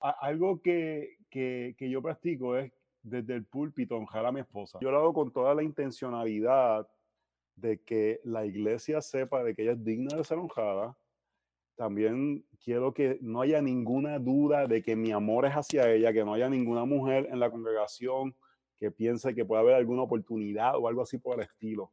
algo que, que, yo practico es desde el púlpito honrar a mi esposa. Yo lo hago con toda la intencionalidad de que la iglesia sepa de que ella es digna de ser honrada. También quiero que no haya ninguna duda de que mi amor es hacia ella, que no haya ninguna mujer en la congregación que piense que puede haber alguna oportunidad o algo así por el estilo.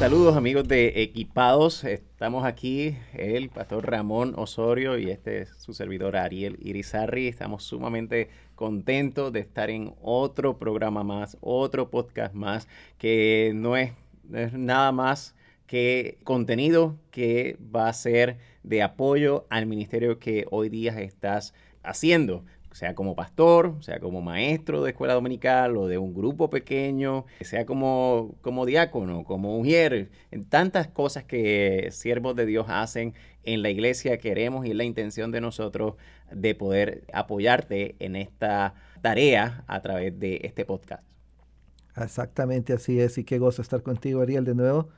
Saludos amigos de Equipados. Estamos aquí, el pastor Ramón Osorio y este es su servidor Ariel Irizarri. Estamos sumamente contentos de estar en otro programa más, otro podcast más, que no es, nada más que contenido que va a ser de apoyo al ministerio que hoy día estás haciendo sea como pastor, sea como maestro de escuela dominical o de un grupo pequeño, sea como, como diácono, como mujer, en tantas cosas que siervos de Dios hacen en la iglesia queremos y es la intención de nosotros de poder apoyarte en esta tarea a través de este podcast. Exactamente así es y qué gozo estar contigo Ariel de nuevo.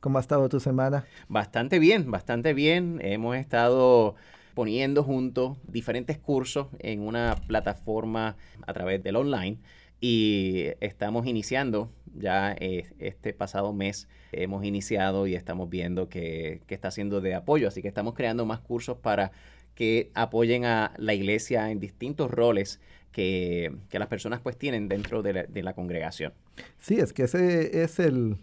¿Cómo ha estado tu semana? Bastante bien, bastante bien. Hemos estado poniendo juntos diferentes cursos en una plataforma a través del online y estamos iniciando ya eh, este pasado mes hemos iniciado y estamos viendo que, está siendo de apoyo así que estamos creando más cursos para que apoyen a la iglesia en distintos roles que, las personas pues tienen dentro de la, congregación. Sí, es que ese es el,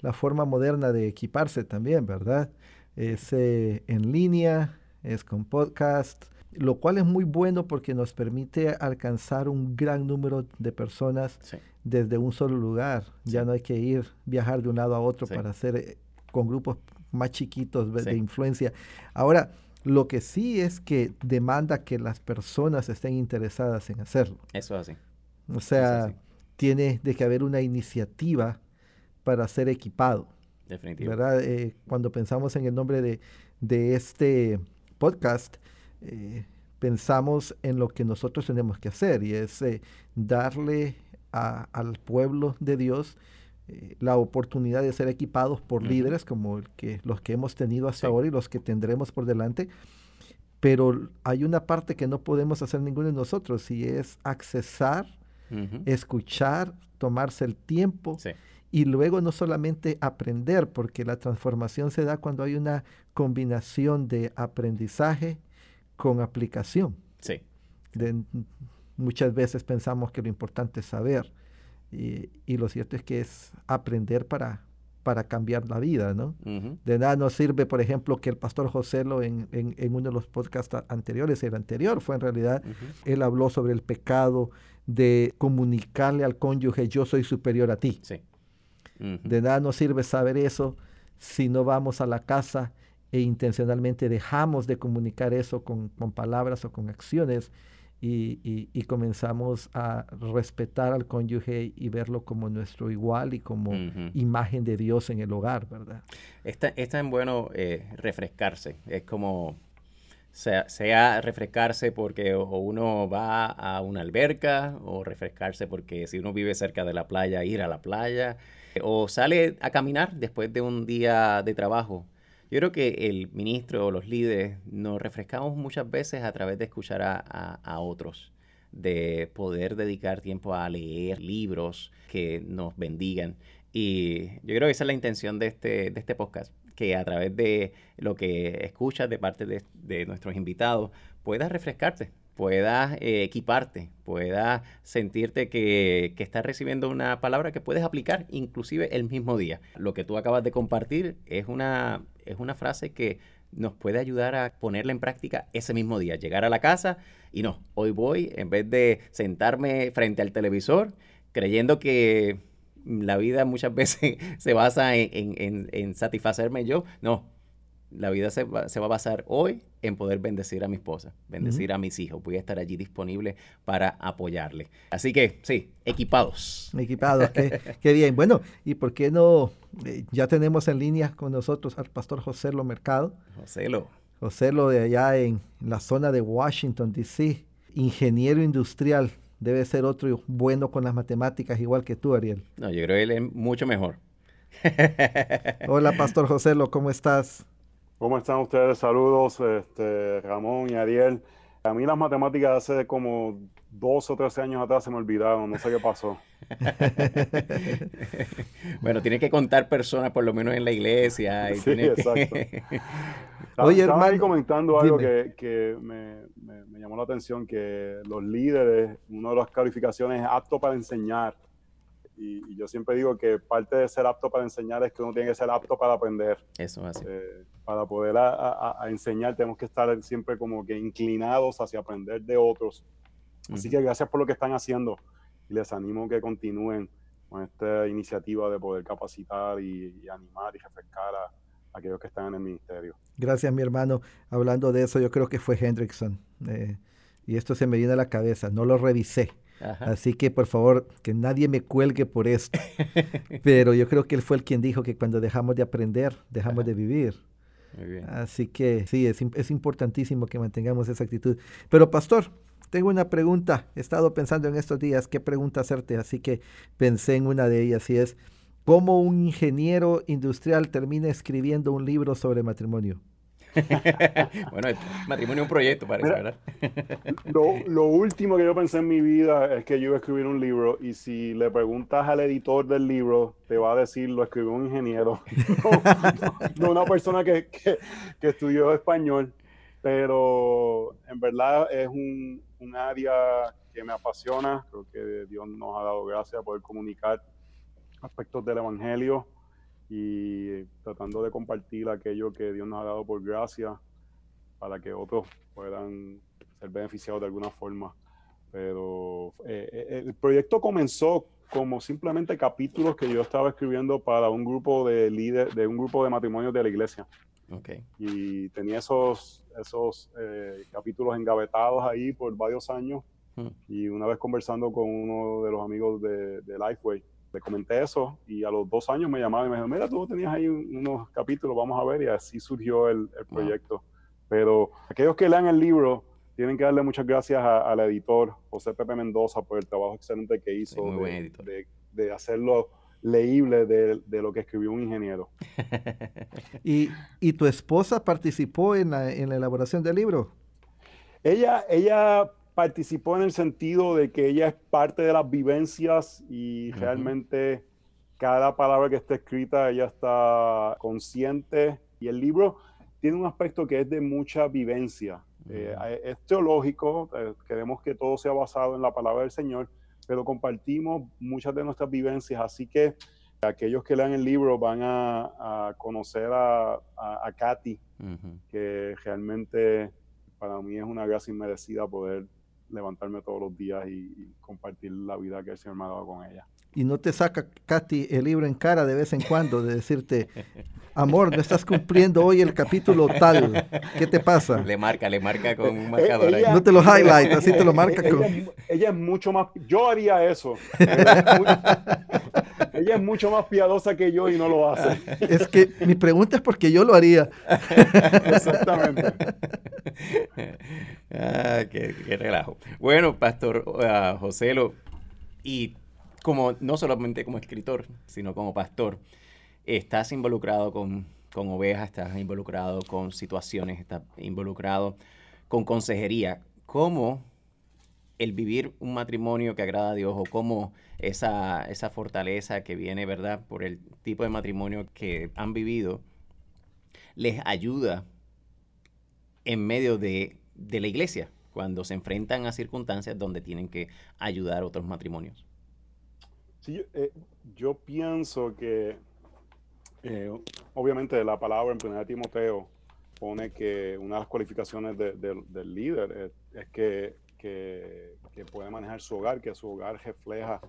la forma moderna de equiparse también, ¿verdad? Es en línea, es con podcast, lo cual es muy bueno porque nos permite alcanzar un gran número de personas desde un solo lugar. Ya no hay que ir, viajar de un lado a otro para hacer eh, con grupos más chiquitos de influencia. Ahora, lo que sí es que demanda que las personas estén interesadas en hacerlo. Eso así. O sea, tiene de que haber una iniciativa para ser equipado. Definitivo. ¿Verdad? Eh, cuando pensamos en el nombre de, de este podcast, eh, pensamos en lo que nosotros tenemos que hacer y es eh, darle al pueblo de Dios eh, la oportunidad de ser equipados por líderes como el que, los que hemos tenido hasta ahora y los que tendremos por delante. Pero hay una parte que no podemos hacer ninguno de nosotros y es accesar, escuchar, tomarse el tiempo y luego no solamente aprender, porque la transformación se da cuando hay una combinación de aprendizaje con aplicación. Sí. muchas veces pensamos que lo importante es saber y, lo cierto es que es aprender para, para cambiar la vida, ¿no? De nada nos sirve, por ejemplo, que el pastor José lo en, en, uno de los podcasts anteriores, el anterior fue en realidad, él habló sobre el pecado de comunicarle al cónyuge yo soy superior a ti. Sí. De nada nos sirve saber eso si no vamos a la casa e intencionalmente dejamos de comunicar eso con, palabras o con acciones y, comenzamos a respetar al cónyuge y verlo como nuestro igual y como imagen de Dios en el hogar, ¿verdad? Está, está en bueno eh, refrescarse. Es como sea, sea, refrescarse porque uno va a una alberca o refrescarse porque si uno vive cerca de la playa, ir a la playa o sale a caminar después de un día de trabajo. Yo creo que el ministro o los líderes nos refrescamos muchas veces a través de escuchar a, otros, de poder dedicar tiempo a leer libros que nos bendigan. Y yo creo que esa es la intención de este, de este podcast, que a través de lo que escuchas de parte de, de nuestros invitados puedas refrescarte, puedas eh, equiparte, puedas sentirte que, que, estás recibiendo una palabra que puedes aplicar inclusive el mismo día. Lo que tú acabas de compartir es una, es una frase que nos puede ayudar a ponerla en práctica ese mismo día, llegar a la casa y no, hoy voy, en vez de sentarme frente al televisor, creyendo que la vida muchas veces se basa en, en, en satisfacerme yo, no, la vida se va, se va, a basar hoy en poder bendecir a mi esposa, bendecir a mis hijos. Voy a estar allí disponible para apoyarle. Así que sí, equipados. Equipados, qué, bien. Bueno, ¿y por qué no? Eh, ya tenemos en línea con nosotros al pastor José Lo Mercado. José Lo. José Lo de allá en la zona de Washington, D.C., ingeniero industrial. Debe ser otro bueno con las matemáticas, igual que tú, Ariel. No, yo creo que él es mucho mejor. Hola, Pastor José Lo, ¿cómo estás? ¿Cómo están ustedes? Saludos, este, Ramón y Ariel. A mí las matemáticas hace como dos o tres años atrás se me olvidaron, no sé qué pasó. bueno, tiene que contar personas por lo menos en la iglesia. sí, exacto. Oye, Estaba ahí comentando algo que, me, me, llamó la atención, que los líderes, una de las calificaciones es apto para enseñar. Y, yo siempre digo que parte de ser apto para enseñar es que uno tiene que ser apto para aprender. Eso es eh, para poder a, enseñar tenemos que estar siempre como que inclinados hacia aprender de otros. Así que gracias por lo que están haciendo y les animo que continúen con esta iniciativa de poder capacitar y, animar y refrescar a, aquellos que están en el ministerio. Gracias, mi hermano. Hablando de eso, yo creo que fue Hendrickson. Eh, y esto se me viene a la cabeza. No lo revisé Así que por favor, que nadie me cuelgue por esto. Pero yo creo que él fue el quien dijo que cuando dejamos de aprender, dejamos de vivir. Así que sí, es, es, importantísimo que mantengamos esa actitud. Pero pastor, tengo una pregunta. He estado pensando en estos días qué pregunta hacerte, así que pensé en una de ellas y es, ¿cómo un ingeniero industrial termina escribiendo un libro sobre matrimonio? bueno, matrimonio es un proyecto, parece, ¿verdad? lo, último que yo pensé en mi vida es que yo iba a escribir un libro y si le preguntas al editor del libro, te va a decir, lo escribió un ingeniero, no, una persona que, estudió español, pero en verdad es un, un área que me apasiona, creo que Dios nos ha dado gracia poder comunicar aspectos del Evangelio y tratando de compartir aquello que Dios nos ha dado por gracia para que otros puedan ser beneficiados de alguna forma. Pero eh, eh, el proyecto comenzó como simplemente capítulos que yo estaba escribiendo para un grupo de líderes, de un grupo de matrimonios de la iglesia. Okay. Y tenía esos, esos eh, capítulos engavetados ahí por varios años. Hmm. Y una vez conversando con uno de los amigos de, de Lifeway, le comenté eso y a los dos años me llamaba y me dijo, mira, tú tenías ahí unos capítulos, vamos a ver, y así surgió el, proyecto. Pero aquellos que lean el libro tienen que darle muchas gracias al editor José Pepe Mendoza por el trabajo excelente que hizo de, hacerlo leíble de, lo que escribió un ingeniero. ¿Y, ¿Y, tu esposa participó en la, en la elaboración del libro? Ella, ella participó en el sentido de que ella es parte de las vivencias y realmente cada palabra que está escrita ella está consciente. Y el libro tiene un aspecto que es de mucha vivencia. Eh, es teológico, eh, queremos que todo sea basado en la palabra del Señor, pero compartimos muchas de nuestras vivencias, así que aquellos que lean el libro van a, conocer a, a, Katy, que realmente para mí es una gracia inmerecida poder levantarme todos los días y, compartir la vida que el Señor me ha dado con ella. Y no te saca, Katy, el libro en cara de vez en cuando, de decirte, amor, no estás cumpliendo hoy el capítulo tal, ¿qué te pasa? Le marca, le marca con un marcador ahí. No te lo highlight, así te lo marca ella, con... Ella, es mucho más, yo haría eso. ella es mucho más piadosa que yo y no lo hace. Es que mi pregunta es porque yo lo haría. Exactamente. Ah, qué, relajo. Bueno, Pastor uh, Joselo, y como no solamente como escritor, sino como pastor, estás involucrado con, con ovejas, estás involucrado con situaciones, estás involucrado con consejería. ¿Cómo el vivir un matrimonio que agrada a Dios o cómo esa, esa fortaleza que viene, ¿verdad?, por el tipo de matrimonio que han vivido, les ayuda en medio de, la iglesia, cuando se enfrentan a circunstancias donde tienen que ayudar a otros matrimonios. Sí, yo, eh, pienso que eh, obviamente la palabra en 1 Timoteo pone que una de las cualificaciones del líder es, que, que, puede manejar su hogar, que su hogar refleja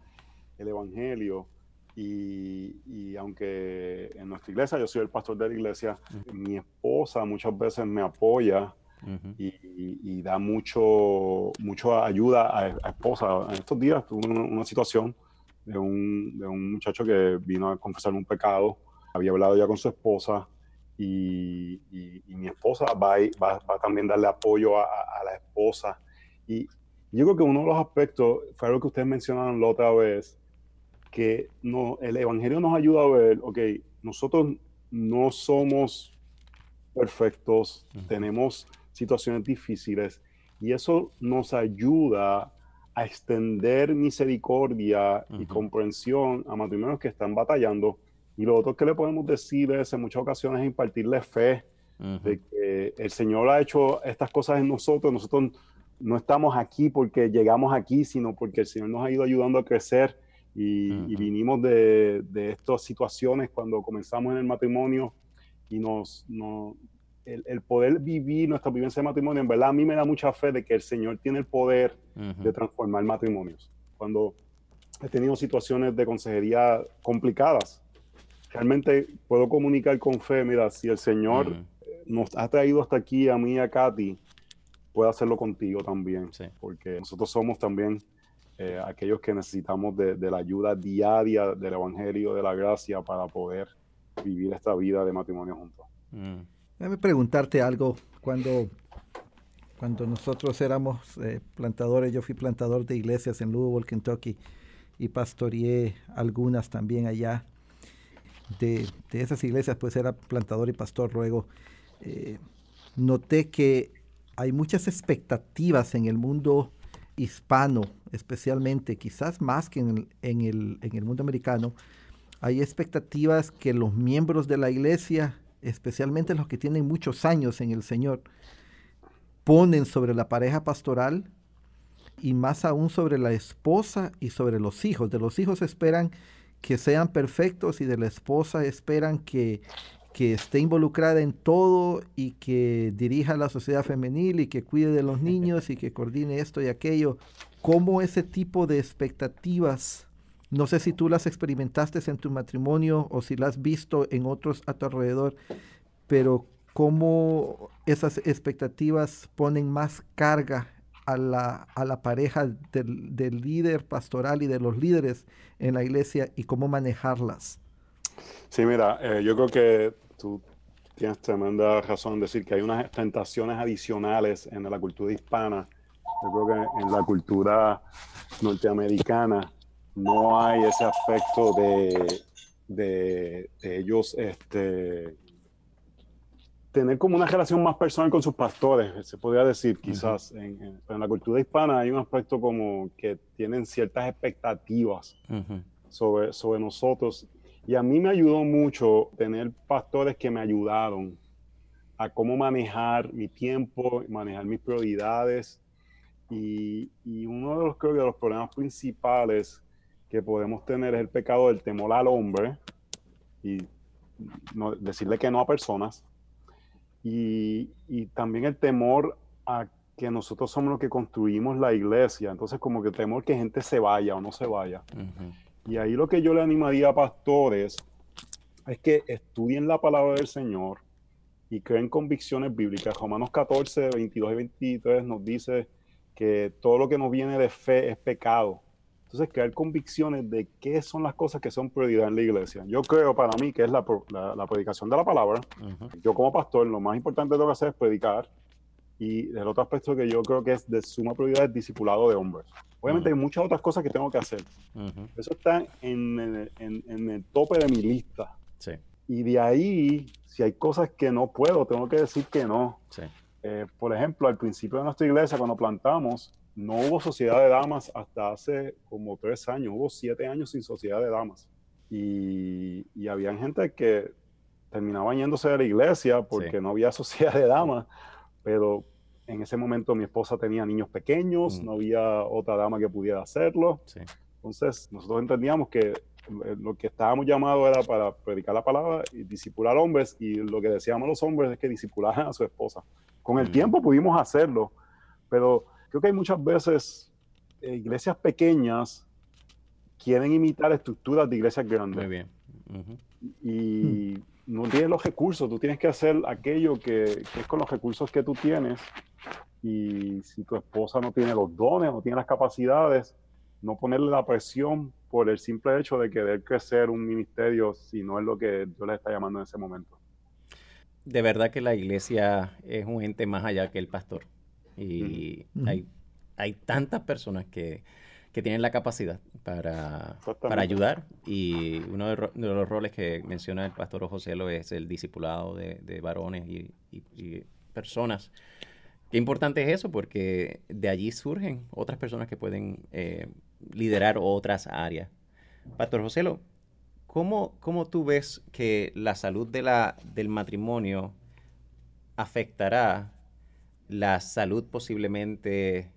el Evangelio. Y, aunque en nuestra iglesia yo soy el pastor de la iglesia, mi esposa muchas veces me apoya y, da mucho, mucho ayuda a, a, esposa. En estos días tuve una, situación de un, de un, muchacho que vino a confesar un pecado, había hablado ya con su esposa y, mi esposa va, va, va, a también darle apoyo a, a, la esposa. Y yo creo que uno de los aspectos, fue algo que ustedes mencionaron la otra vez, que no, el Evangelio nos ayuda a ver, ok, nosotros no somos perfectos, tenemos situaciones difíciles y eso nos ayuda a extender misericordia y comprensión a matrimonios que están batallando. Y lo otro que le podemos decir es en muchas ocasiones impartirle fe de que el Señor ha hecho estas cosas en nosotros. Nosotros no estamos aquí porque llegamos aquí, sino porque el Señor nos ha ido ayudando a crecer y, vinimos de, de, estas situaciones cuando comenzamos en el matrimonio y nos, el, poder vivir nuestra vivencia de matrimonio, en verdad a mí me da mucha fe de que el Señor tiene el poder de transformar matrimonios. Cuando he tenido situaciones de consejería complicadas, realmente puedo comunicar con fe, mira, si el Señor nos ha traído hasta aquí, a mí y a Katy, puede hacerlo contigo también, porque nosotros somos también eh, aquellos que necesitamos de, la ayuda diaria del Evangelio, de la gracia, para poder vivir esta vida de matrimonio juntos. Mm. Déjame preguntarte algo. Cuando, cuando nosotros éramos eh, plantadores, yo fui plantador de iglesias en Louisville, Kentucky, y pastoreé algunas también allá. De, esas iglesias, pues era plantador y pastor luego. Eh, noté que hay muchas expectativas en el mundo hispano, especialmente, quizás más que en el, en el, mundo americano, hay expectativas que los miembros de la iglesia, especialmente los que tienen muchos años en el Señor, ponen sobre la pareja pastoral y más aún sobre la esposa y sobre los hijos. De los hijos esperan que sean perfectos y de la esposa esperan que que esté involucrada en todo y que dirija la sociedad femenil y que cuide de los niños y que coordine esto y aquello. ¿Cómo ese tipo de expectativas, no sé si tú las experimentaste en tu matrimonio o si las has visto en otros a tu alrededor, pero cómo esas expectativas ponen más carga a la, a la pareja del, del líder pastoral y de los líderes en la iglesia y cómo manejarlas? Sí, mira, eh, yo creo que tú tienes tremenda razón en decir que hay unas tentaciones adicionales en la cultura hispana. Yo creo que en la cultura norteamericana no hay ese aspecto de, de, ellos este, tener como una relación más personal con sus pastores, se podría decir quizás. en, la cultura hispana hay un aspecto como que tienen ciertas expectativas sobre, sobre nosotros y a mí me ayudó mucho tener pastores que me ayudaron a cómo manejar mi tiempo, manejar mis prioridades. Y, uno de los, creo que los problemas principales que podemos tener es el pecado del temor al hombre y decirle que no a personas. Y, también el temor a que nosotros somos los que construimos la iglesia. Entonces, como que temor que gente se vaya o no se vaya. Y ahí lo que yo le animaría a pastores es que estudien la palabra del Señor y creen convicciones bíblicas. Romanos 14, 22 y 23 nos dice que todo lo que nos viene de fe es pecado. Entonces, crear convicciones de qué son las cosas que son prioridad en la iglesia. Yo creo para mí que es la, predicación de la palabra. Yo como pastor, lo más importante que tengo que hacer es predicar. Y el otro aspecto que yo creo que es de suma prioridad es discipulado de hombres. Obviamente hay muchas otras cosas que tengo que hacer. Eso está en, el tope de mi lista. Y de ahí, si hay cosas que no puedo, tengo que decir que no. Eh, por ejemplo, al principio de nuestra iglesia, cuando plantamos, no hubo sociedad de damas hasta hace como tres años. Hubo siete años sin sociedad de damas. Y, y había gente que terminaba yéndose de la iglesia porque no había sociedad de damas. Pero en ese momento mi esposa tenía niños pequeños, mm. no había otra dama que pudiera hacerlo. Entonces nosotros entendíamos que eh, lo que estábamos llamados era para predicar la palabra y disipular hombres y lo que decíamos los hombres es que disipularan a su esposa. Con el mm. tiempo pudimos hacerlo, pero creo que hay muchas veces eh, iglesias pequeñas quieren imitar estructuras de iglesias grandes. Muy bien. Y no tienes los recursos, tú tienes que hacer aquello que, que, es con los recursos que tú tienes. Y si tu esposa no tiene los dones, no tiene las capacidades, no ponerle la presión por el simple hecho de querer crecer un ministerio si no es lo que Dios les está llamando en ese momento. De verdad que la iglesia es un ente más allá que el pastor. Y hay, hay tantas personas que, que tienen la capacidad para, para ayudar. Y uno de, los roles que menciona el pastor José es el discipulado de, de varones y, y, personas. Qué importante es eso, porque de allí surgen otras personas que pueden eh, liderar otras áreas. Pastor José, ¿cómo, ¿cómo tú ves que la salud de la, del matrimonio afectará la salud posiblemente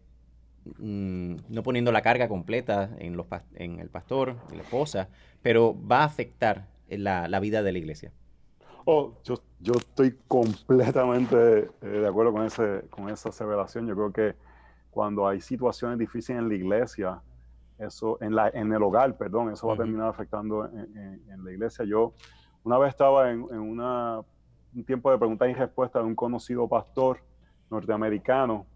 Mm, no poniendo la carga completa en, los, en el pastor y la esposa, pero va a afectar la, la vida de la iglesia. Oh, yo, yo estoy completamente eh, de acuerdo con, ese, con esa aseveración. Yo creo que cuando hay situaciones difíciles en la iglesia, eso, en, la, en el hogar, perdón, eso va a terminar afectando en, en, la iglesia. Yo una vez estaba en, en una, un tiempo de preguntas y respuestas de un conocido pastor norteamericano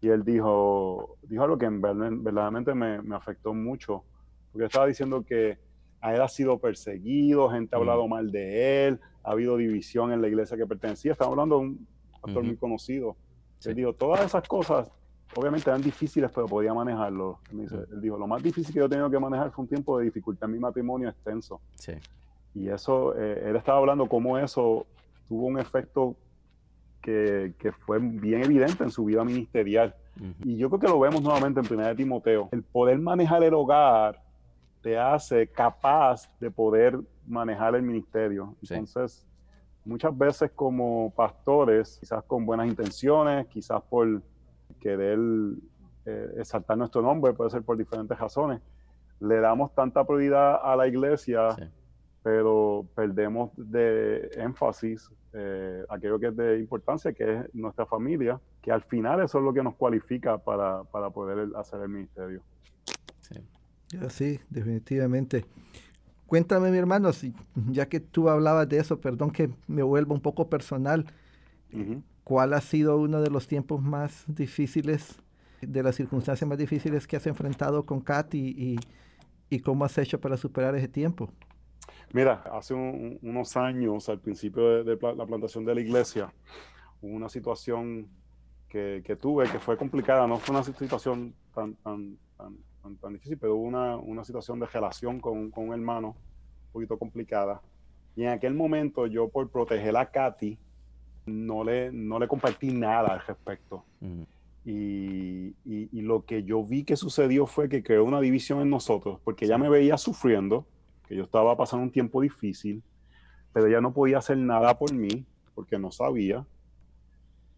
y él dijo, dijo algo que verdaderamente me, me, afectó mucho, porque estaba diciendo que a él ha sido perseguido, gente ha hablado mm. mal de él, ha habido división en la iglesia que pertenecía, estamos hablando de un pastor muy conocido. Él dijo, todas esas cosas obviamente eran difíciles, pero podía manejarlo. Él, mm. dijo, lo más difícil que yo he tenido que manejar fue un tiempo de dificultad en mi matrimonio extenso. Sí. Y eso, eh, él estaba hablando cómo eso tuvo un efecto que, fue bien evidente en su vida ministerial. Y yo creo que lo vemos nuevamente en 1 Timoteo. El poder manejar el hogar te hace capaz de poder manejar el ministerio. Entonces, muchas veces como pastores, quizás con buenas intenciones, quizás por querer eh, exaltar nuestro nombre, puede ser por diferentes razones, le damos tanta prioridad a la iglesia, pero perdemos de énfasis eh, aquello que es de importancia, que es nuestra familia, que al final eso es lo que nos cualifica para, poder hacer el ministerio. Sí. definitivamente. Cuéntame, mi hermano, si, ya que tú hablabas de eso, perdón que me vuelva un poco personal, ¿cuál ha sido uno de los tiempos más difíciles, de las circunstancias más difíciles que has enfrentado con Katy y, y cómo has hecho para superar ese tiempo? Mira, hace unos años, al principio de, la plantación de la iglesia, hubo una situación que, tuve que fue complicada. No fue una situación tan, tan, tan, difícil, pero hubo una, situación de relación con, un hermano un poquito complicada. Y en aquel momento yo, por proteger a Katy, no le, no le compartí nada al respecto. y, y, lo que yo vi que sucedió fue que creó una división en nosotros, porque ella me veía sufriendo que yo estaba pasando un tiempo difícil, pero ella no podía hacer nada por mí porque no sabía.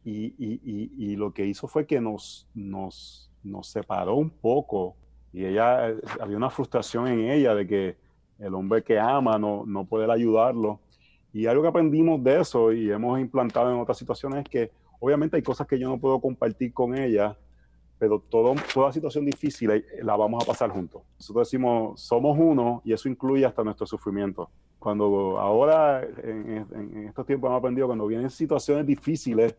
Y, y, y, lo que hizo fue que nos, nos, nos separó un poco y ella, eh, había una frustración en ella de que el hombre que ama no, no puede ayudarlo. Y algo que aprendimos de eso y hemos implantado en otras situaciones es que obviamente hay cosas que yo no puedo compartir con ella, pero todo, toda situación difícil la vamos a pasar juntos. Nosotros decimos, somos uno y eso incluye hasta nuestro sufrimiento. Cuando ahora, en, estos tiempos hemos aprendido, cuando vienen situaciones difíciles,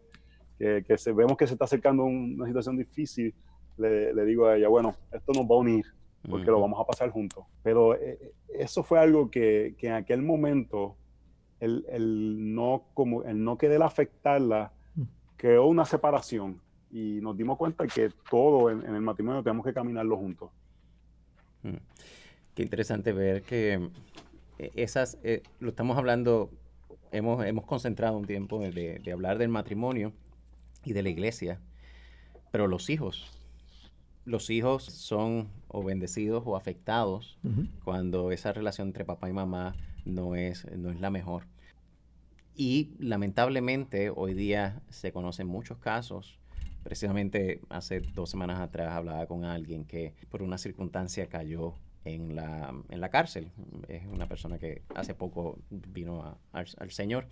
que, que se, vemos que se está acercando una situación difícil, le, le, digo a ella, bueno, esto nos va a unir, porque lo vamos a pasar juntos. Pero eh, eh, eso fue algo que, que en aquel momento, el, el, no, como, el no querer afectarla, mm. creó una separación y nos dimos cuenta que todo en, el matrimonio tenemos que caminarlo juntos. Mm. Qué interesante ver que eh, esas, eh, lo estamos hablando, hemos, hemos concentrado un tiempo de, de, hablar del matrimonio y de la iglesia, pero los hijos, los hijos son o bendecidos o afectados cuando esa relación entre papá y mamá no es, no es la mejor. Y lamentablemente hoy día se conocen muchos casos Precisamente hace dos semanas atrás hablaba con alguien que por una circunstancia cayó en la, en la cárcel. Es una persona que hace poco vino al, Señor.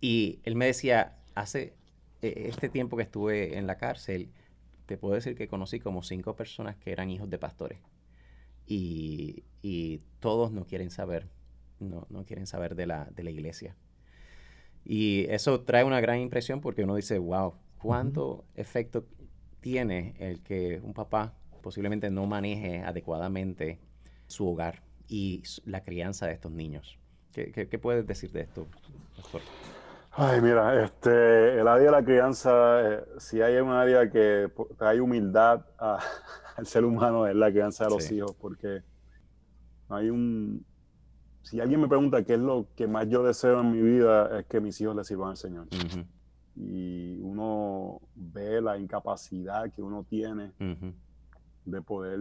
Y él me decía, hace e, este tiempo que estuve en la cárcel, te puedo decir que conocí como cinco personas que eran hijos de pastores. y, y todos no quieren saber, no, no quieren saber de la, de la iglesia. Y eso trae una gran impresión porque uno dice, wow, ¿cuánto efecto tiene el que un papá posiblemente no maneje adecuadamente su hogar y la crianza de estos niños? ¿Qué, qué, puedes decir de esto, doctor? Ay, mira, este, el área de la crianza, eh, si hay un área que trae humildad al ser humano, es la crianza de los hijos, porque hay un, si alguien me pregunta qué es lo que más yo deseo en mi vida, es que mis hijos le sirvan al Señor. Y uno ve la incapacidad que uno tiene de poder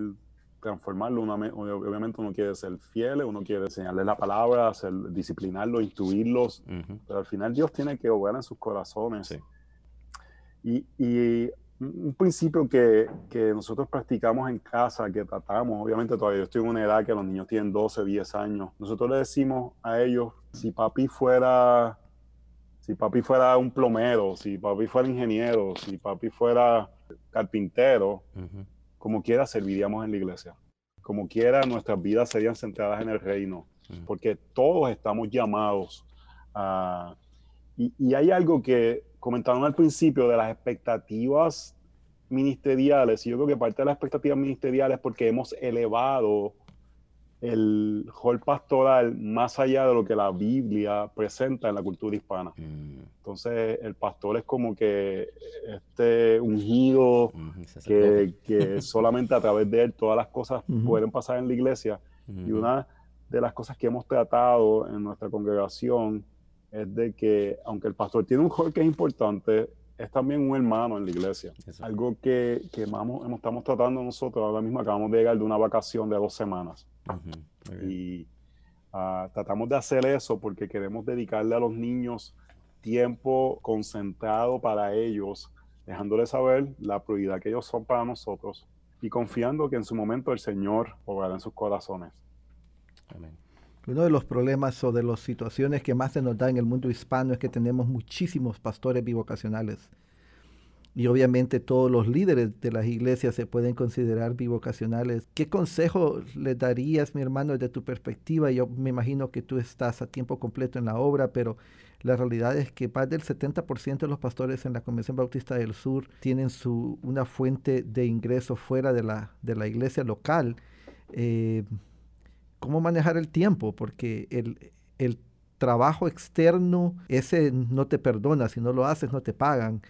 transformarlo. obviamente uno quiere ser fiel, uno quiere enseñarles la palabra, hacer, disciplinarlos, instruirlos, pero al final Dios tiene que obrar en sus corazones. Y, y un principio que, que, nosotros practicamos en casa, que tratamos, obviamente todavía yo estoy en una edad que los niños tienen 12, 10 años, nosotros le decimos a ellos, si papi fuera, si papi fuera un plomero, si papi fuera ingeniero, si papi fuera carpintero, como quiera serviríamos en la iglesia. Como quiera nuestras vidas serían centradas en el reino, porque todos estamos llamados a... Y, y hay algo que comentaron al principio de las expectativas ministeriales, y yo creo que parte de las expectativas ministeriales es porque hemos elevado el rol pastoral más allá de lo que la Biblia presenta en la cultura hispana. Mm. Entonces, el pastor es como que este ungido, que, que, solamente a través de él todas las cosas pueden pasar en la iglesia. Y una de las cosas que hemos tratado en nuestra congregación es de que, aunque el pastor tiene un rol que es importante, es también un hermano en la iglesia. Algo que, que vamos, estamos tratando nosotros, ahora mismo acabamos de llegar de una vacación de dos semanas. Y ah, tratamos de hacer eso porque queremos dedicarle a los niños tiempo concentrado para ellos, dejándoles saber la prioridad que ellos son para nosotros y confiando que en su momento el Señor obrará en sus corazones. Amén. Uno de los problemas o de las situaciones que más se nos da en el mundo hispano es que tenemos muchísimos pastores bivocacionales. Y obviamente todos los líderes de las iglesias se pueden considerar bivocacionales. ¿Qué consejo le darías, mi hermano, desde tu perspectiva? Yo me imagino que tú estás a tiempo completo en la obra, pero la realidad es que más del 70% de los pastores en la Convención Bautista del Sur tienen su, una fuente de ingreso fuera de la, de la iglesia local. Eh, cómo manejar el tiempo, porque el, el trabajo externo, ese no te perdona, si no lo haces no te pagan.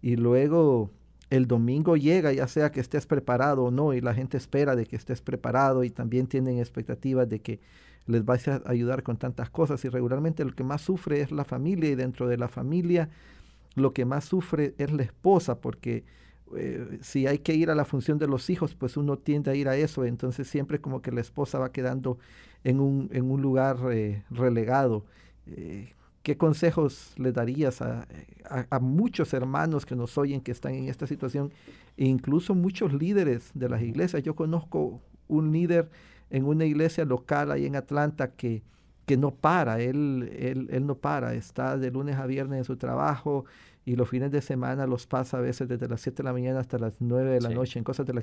Y luego el domingo llega, ya sea que estés preparado o no, y la gente espera de que estés preparado y también tienen expectativas de que les vas a ayudar con tantas cosas. Y regularmente lo que más sufre es la familia y dentro de la familia lo que más sufre es la esposa porque eh, si hay que ir a la función de los hijos, pues uno tiende a ir a eso, entonces siempre como que la esposa va quedando en un, en un lugar eh, relegado. Eh, ¿Qué consejos le darías a, a, muchos hermanos que nos oyen que están en esta situación, e incluso muchos líderes de las iglesias? Yo conozco un líder en una iglesia local ahí en Atlanta que, que no para, él, él, él no para, está de lunes a viernes en su trabajo, y los fines de semana los pasa a veces desde las 7 de la mañana hasta las 9 de la noche en cosas de la,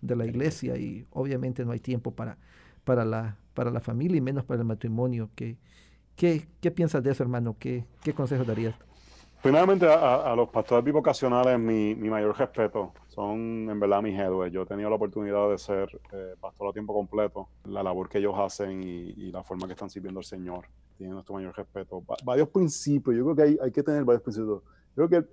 de la, iglesia y obviamente no hay tiempo para, para, la, para la familia y menos para el matrimonio. ¿Qué, qué, qué piensas de eso, hermano? ¿Qué, qué consejos darías? Primeramente, a, a los pastores bivocacionales, mi, mi, mayor respeto. Son en verdad mis héroes. Yo he tenido la oportunidad de ser eh, pastor a tiempo completo. La labor que ellos hacen y, y, la forma que están sirviendo al Señor. Tienen nuestro mayor respeto. varios principios. Yo creo que hay, hay que tener varios principios Creo que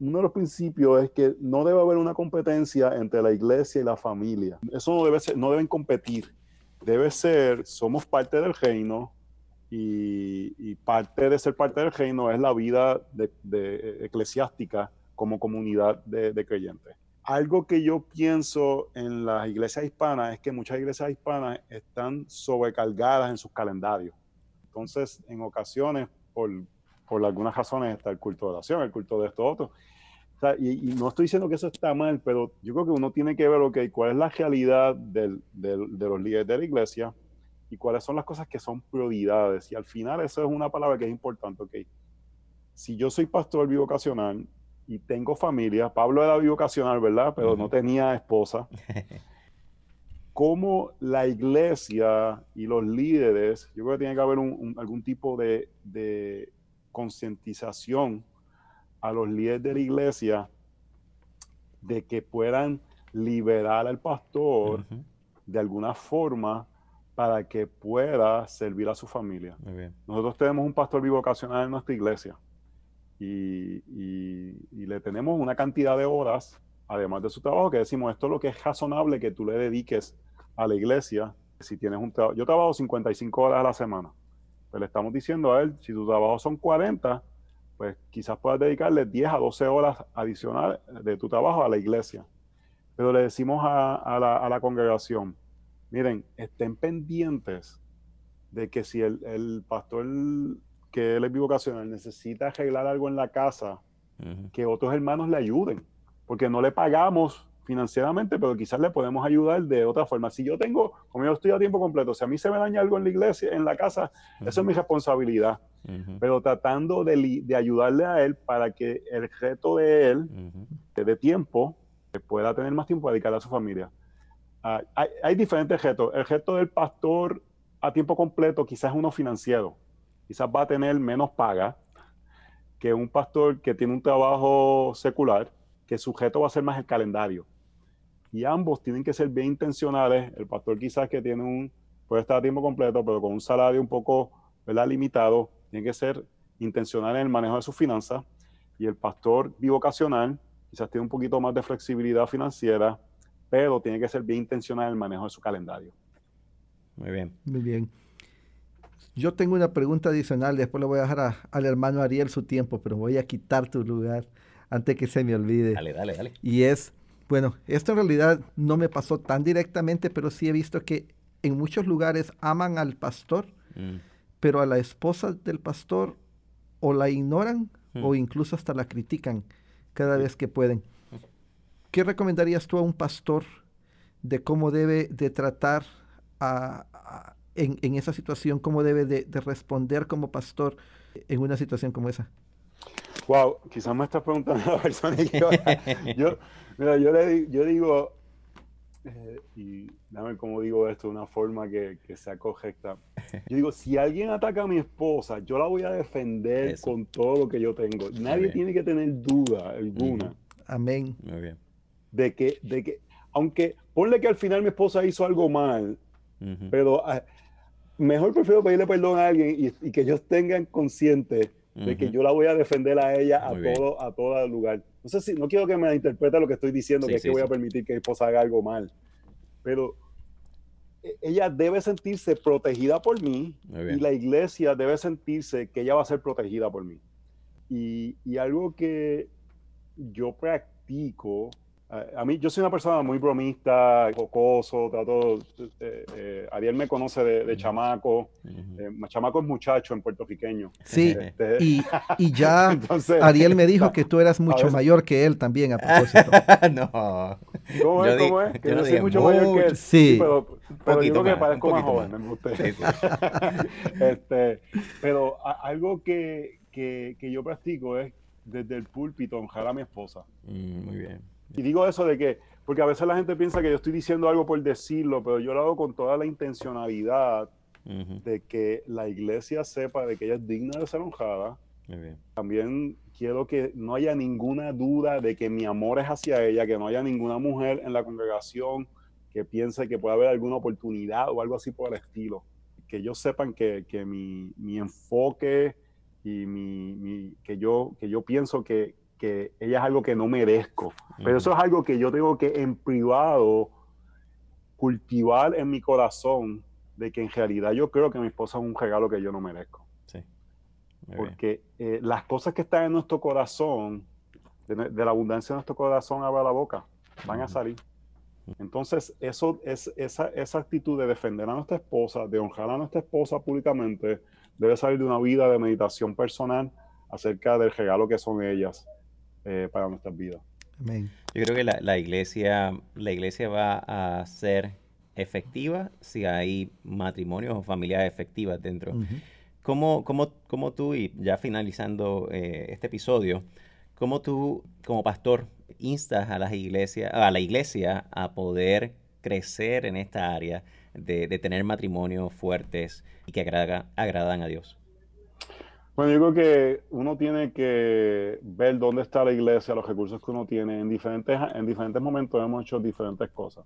uno de los principios es que no debe haber una competencia entre la iglesia y la familia. Eso no debe ser, no deben competir. Debe ser, somos parte del reino y, parte de ser parte del reino es la vida de, eclesiástica como comunidad de, creyentes. Algo que yo pienso en las iglesias hispanas es que muchas iglesias hispanas están sobrecargadas en sus calendarios. Entonces, en ocasiones, por por algunas razones está el culto de oración, el culto de esto otro. y, no estoy diciendo que eso está mal, pero yo creo que uno tiene que ver, ok, cuál es la realidad del, del, de los líderes de la iglesia y cuáles son las cosas que son prioridades. Y al final eso es una palabra que es importante, ok. Si yo soy pastor bivocacional y tengo familia, Pablo era bivocacional, ¿verdad? Pero no tenía esposa. cómo la iglesia y los líderes, yo creo que tiene que haber algún tipo de, de concientización a los líderes de la iglesia de que puedan liberar al pastor de alguna forma para que pueda servir a su familia. Nosotros tenemos un pastor bivocacional en nuestra iglesia y, le tenemos una cantidad de horas, además de su trabajo, que decimos, esto es lo que es razonable que tú le dediques a la iglesia. Si tienes un trabajo, yo trabajo 55 horas a la semana, pues le estamos diciendo a él, si tu trabajo son 40, pues quizás puedas dedicarle 10 a 12 horas adicionales de tu trabajo a la iglesia. Pero le decimos a, la, congregación, miren, estén pendientes de que si el, pastor que él es bivocacional necesita arreglar algo en la casa, que otros hermanos le ayuden, porque no le pagamos financieramente, pero quizás le podemos ayudar de otra forma. Si yo tengo, como yo estoy a tiempo completo, si a mí se me daña algo en la iglesia, en la casa, eso es mi responsabilidad. Pero tratando de, ayudarle a él para que el reto de él, de tiempo, pueda tener más tiempo para dedicarle a su familia. Ah, hay, diferentes retos. El reto del pastor a tiempo completo quizás es uno financiero. Quizás va a tener menos paga que un pastor que tiene un trabajo secular, que su reto va a ser más el calendario y ambos tienen que ser bien intencionales. El pastor quizás que tiene un, puede estar a tiempo completo, pero con un salario un poco ¿verdad? limitado, tiene que ser intencional en el manejo de sus finanzas. Y el pastor bivocacional quizás tiene un poquito más de flexibilidad financiera, pero tiene que ser bien intencional en el manejo de su calendario. Muy bien. Muy bien. Yo tengo una pregunta adicional, después le voy a dejar al hermano Ariel su tiempo, pero voy a quitar tu lugar antes que se me olvide. Dale, dale, dale. Y es, bueno, esto en realidad no me pasó tan directamente, pero sí he visto que en muchos lugares aman al pastor, mm. pero a la esposa del pastor o la ignoran o mm. incluso hasta la critican cada vez que pueden. ¿Qué recomendarías tú a un pastor de cómo debe de tratar en, esa situación, cómo debe de, de responder como pastor en una situación como esa? Wow, quizás me estás preguntando a la persona que yo, mira, yo, le, yo digo, eh, y dame cómo digo esto de una forma que, que, sea correcta. Yo digo, si alguien ataca a mi esposa, yo la voy a defender con todo lo que yo tengo. Nadie tiene que tener duda alguna. Amén. Muy bien. De que, de que, aunque ponle que al final mi esposa hizo algo mal, pero ah, mejor prefiero pedirle perdón a alguien y, y que ellos tengan consciente de que yo la voy a defender a ella a todo, a todo lugar. No sé si, no quiero que me interprete lo que estoy diciendo, que es que voy a permitir que mi esposa haga algo mal, pero e, ella debe sentirse protegida por mí y la iglesia debe sentirse que ella va a ser protegida por mí. Y, y algo que yo practico a mí, yo soy una persona muy bromista, jocoso, trato, eh, eh, Ariel me conoce de, chamaco, eh, chamaco es muchacho en puertorriqueño. Sí, este, y, y, ya Ariel me dijo que tú eras mucho mayor que él también, a propósito. no. ¿Cómo es? ¿Cómo es? Que yo, soy mucho mayor que él. Sí. pero, pero yo creo que parezco más joven, me gusta. este, pero algo que, que, que, yo practico es desde el púlpito honrar a mi esposa. Mm, muy bien y digo eso de que, porque a veces la gente piensa que yo estoy diciendo algo por decirlo, pero yo lo hago con toda la intencionalidad de que la iglesia sepa de que ella es digna de ser honrada. También quiero que no haya ninguna duda de que mi amor es hacia ella, que no haya ninguna mujer en la congregación que piense que puede haber alguna oportunidad o algo así por el estilo. Que ellos sepan que, que mi, mi, enfoque y mi, mi, que, yo, que yo pienso que, que ella es algo que no merezco. Pero eso es algo que yo tengo que en privado cultivar en mi corazón de que en realidad yo creo que mi esposa es un regalo que yo no merezco. Sí. Porque eh, las cosas que están en nuestro corazón, de, la abundancia de nuestro corazón, abra la boca, van a salir. Entonces, eso es, esa, esa actitud de defender a nuestra esposa, de honrar a nuestra esposa públicamente, debe salir de una vida de meditación personal acerca del regalo que son ellas eh, para nuestras vidas. Yo creo que la, iglesia, la iglesia va a ser efectiva si hay matrimonios o familias efectivas dentro. ¿Cómo, tú, y ya finalizando eh, este episodio, cómo tú como pastor instas a las iglesias, a la iglesia a poder crecer en esta área de, tener matrimonios fuertes y que agradan a Dios? Bueno, yo creo que uno tiene que ver dónde está la iglesia, los recursos que uno tiene. En diferentes, en diferentes momentos hemos hecho diferentes cosas.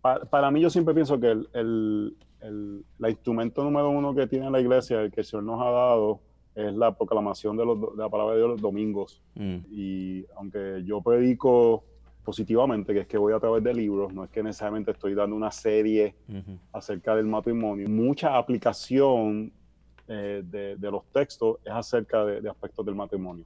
Para, mí yo siempre pienso que el, el, el, instrumento número uno que tiene la iglesia, el que el Señor nos ha dado, es la proclamación de, los, de la palabra de Dios los domingos. Mm. Y aunque yo predico positivamente, que es que voy a través de libros, no es que necesariamente estoy dando una serie acerca del matrimonio. Mucha aplicación eh, de, los textos es acerca de, aspectos del matrimonio.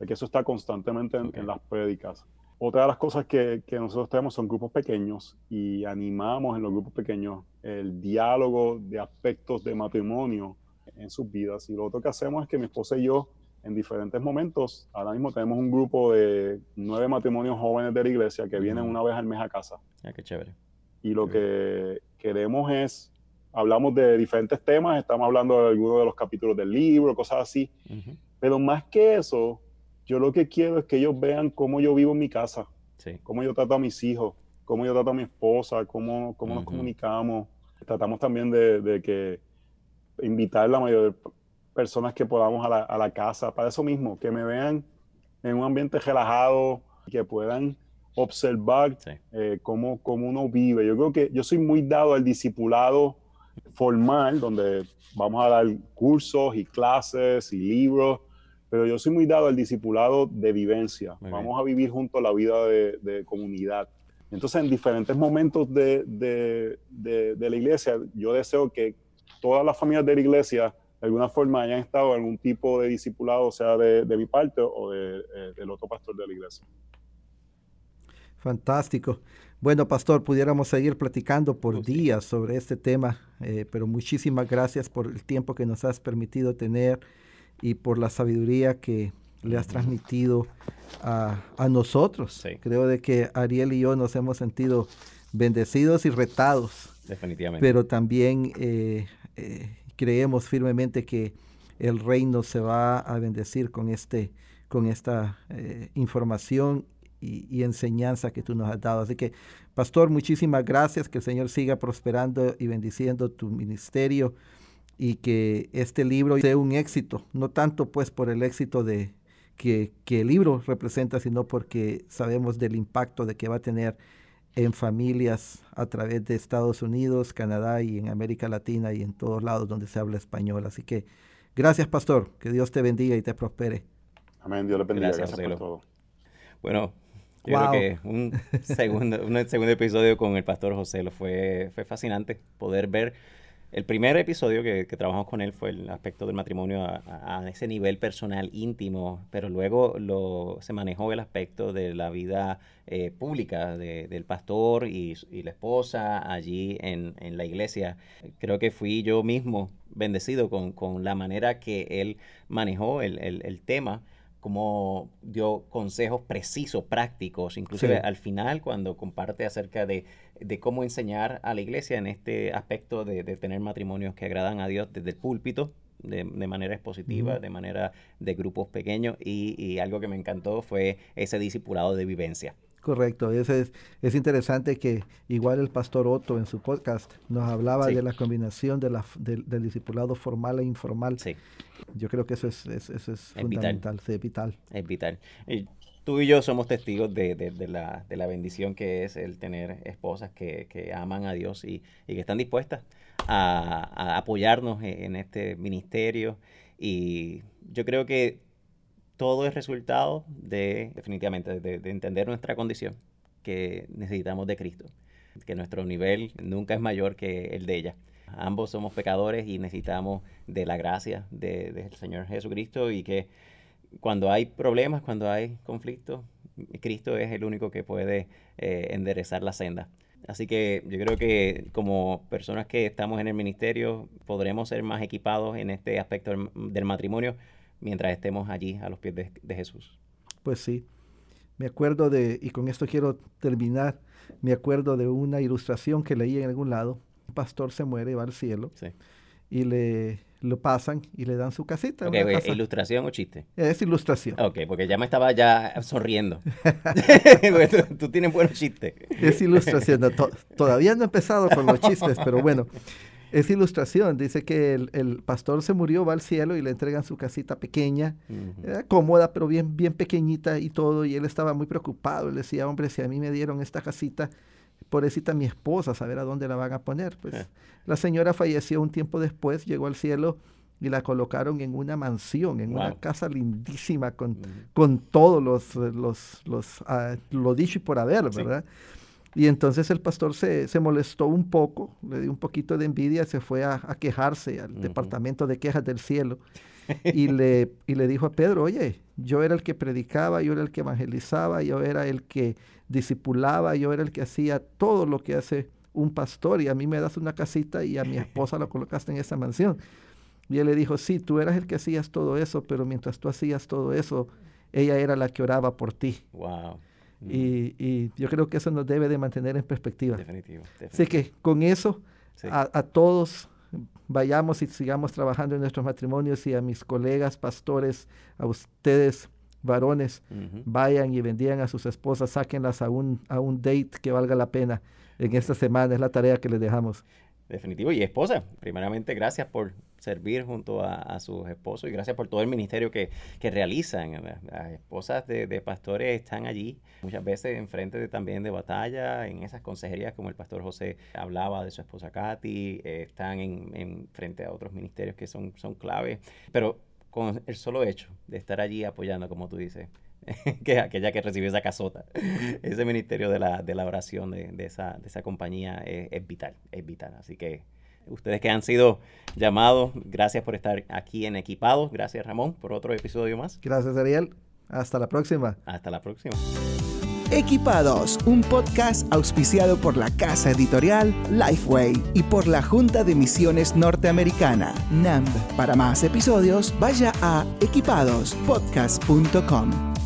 O que eso está constantemente en, las prédicas. Otra de las cosas que, que, nosotros tenemos son grupos pequeños y animamos en los grupos pequeños el diálogo de aspectos de matrimonio en sus vidas. Y lo otro que hacemos es que mi esposa y yo en diferentes momentos. Ahora mismo tenemos un grupo de nueve matrimonios jóvenes de la iglesia que vienen una vez al mes a casa. Ah, qué chévere. Y lo que queremos es, hablamos de diferentes temas, estamos hablando de algunos de los capítulos del libro, cosas así. Pero más que eso, yo lo que quiero es que ellos vean cómo yo vivo en mi casa, cómo yo trato a mis hijos, cómo yo trato a mi esposa, cómo, cómo nos comunicamos. Tratamos también de, de que invitar la mayor personas que podamos a la, a la, casa, para eso mismo, que me vean en un ambiente relajado, que puedan observar eh, cómo, cómo, uno vive. Yo creo que yo soy muy dado al discipulado formal, donde vamos a dar cursos y clases y libros, pero yo soy muy dado al discipulado de vivencia. vamos a vivir juntos la vida de, de, comunidad. Entonces, en diferentes momentos de, de, de la iglesia, yo deseo que todas las familias de la iglesia de alguna forma hayan estado en algún tipo de discipulado, sea de, mi parte o de, eh, del otro pastor de la iglesia. Fantástico. Bueno, pastor, pudiéramos seguir platicando por pues días sobre este tema, eh, pero muchísimas gracias por el tiempo que nos has permitido tener y por la sabiduría que le has transmitido a, nosotros. Creo de que Ariel y yo nos hemos sentido bendecidos y retados. Definitivamente. Pero también eh, creemos firmemente que el reino se va a bendecir con, este, con esta eh, información y, enseñanza que tú nos has dado. Así que, pastor, muchísimas gracias, que el Señor siga prosperando y bendiciendo tu ministerio y que este libro sea un éxito, no tanto pues por el éxito de que, que el libro representa, sino porque sabemos del impacto de que va a tener en familias a través de Estados Unidos, Canadá y en América Latina y en todos lados donde se habla español. Así que gracias, pastor. Que Dios te bendiga y te prospere. Amén. Dios le bendiga. Gracias, por todo. Bueno, yo creo que un segundo, un segundo episodio con el pastor José lo fue, fue fascinante poder ver. El primer episodio que, trabajamos con él fue el aspecto del matrimonio a, ese nivel personal íntimo, pero luego lo, se manejó el aspecto de la vida eh, pública del pastor y, la esposa allí en, la iglesia. Creo que fui yo mismo bendecido con, la manera que él manejó el tema como dio consejos precisos, prácticos, inclusive al final cuando comparte acerca de, cómo enseñar a la iglesia en este aspecto de, tener matrimonios que agradan a Dios desde el púlpito, de, manera expositiva, de manera de grupos pequeños, y, algo que me encantó fue ese discipulado de vivencia. Correcto, es, es interesante que igual el pastor Otto en su podcast nos hablaba de la combinación de la, del discipulado formal e informal. Sí. Yo creo que eso es, eso es, fundamental, vital. es vital. Es vital. tú y yo somos testigos de, de, la, de, la, bendición que es el tener esposas que, que aman a Dios y, y que están dispuestas a, a apoyarnos en, en este ministerio. Y yo creo que todo es resultado de, definitivamente, de, entender nuestra condición, que necesitamos de Cristo, que nuestro nivel nunca es mayor que el de ella. Ambos somos pecadores y necesitamos de la gracia del Señor Jesucristo y que cuando hay problemas, cuando hay conflictos, Cristo es el único que puede eh, enderezar la senda. Así que yo creo que como personas que estamos en el ministerio podremos ser más equipados en este aspecto del matrimonio mientras estemos allí a los pies de, Jesús. Pues sí. Me acuerdo de, y con esto quiero terminar, me acuerdo de una ilustración que leí en algún lado. Un pastor se muere, va al cielo, y le lo pasan y le dan su casita. Ok, una ok, casa- ¿ilustración o chiste? Es ilustración. Ok, porque ya me estaba ya sonriendo. Tú, tú tienes buenos chistes. Es ilustración. no, to- todavía no he empezado con los chistes, pero bueno. Es ilustración. Dice que el, el pastor se murió, va al cielo y le entregan su casita pequeña, era cómoda, pero bien, bien pequeñita y todo. Y él estaba muy preocupado. Él decía, hombre, si a mí me dieron esta casita, pobrecita mi esposa, saber a dónde la van a poner. Pues Eh. la señora falleció un tiempo después, llegó al cielo y la colocaron en una mansión, en una casa lindísima con, con todos los, eh, los, los, ah, lo dicho y por haber, Sí. Y entonces el pastor se, se molestó un poco, le dio un poquito de envidia, se fue a, a quejarse al departamento de quejas del cielo y le, y le dijo a Pedro, oye, yo era el que predicaba, yo era el que evangelizaba, yo era el que discipulaba, yo era el que hacía todo lo que hace un pastor y a mí me das una casita y a mi esposa la colocaste en esa mansión. Y él le dijo, sí, tú eras el que hacías todo eso, pero mientras tú hacías todo eso, ella era la que oraba por ti. Wow. Mm, Y, y yo creo que eso nos debe de mantener en perspectiva. Definitivo. Así definitivo. que con eso, Sí. a, a todos, vayamos y sigamos trabajando en nuestros matrimonios y a mis colegas pastores, a ustedes, varones, vayan y bendigan a sus esposas, sáquenlas a un, a un date que valga la pena en esta semana. Es la tarea que les dejamos. Definitivo. Y esposa, primeramente, gracias por servir junto a, a sus esposos y gracias por todo el ministerio que, que realizan. Las, esposas de, de pastores están allí muchas veces enfrente de, también de batalla, en esas consejerías como el pastor José hablaba de su esposa Katy, eh, están en, en frente a otros ministerios que son, son clave. Pero con el solo hecho de estar allí apoyando, como tú dices, que aquella que recibió esa casota. Ese ministerio de la, de la oración de, de esa, de esa compañía es, es vital, es vital. Así que ustedes que han sido llamados, gracias por estar aquí en Equipados. Gracias Ramón por otro episodio más. Gracias, Ariel. Hasta la próxima. Hasta la próxima. Equipados, un podcast auspiciado por la casa editorial Lifeway y por la Junta de Misiones Norteamericana, NAMB. Para más episodios, vaya a equipadospodcast.com.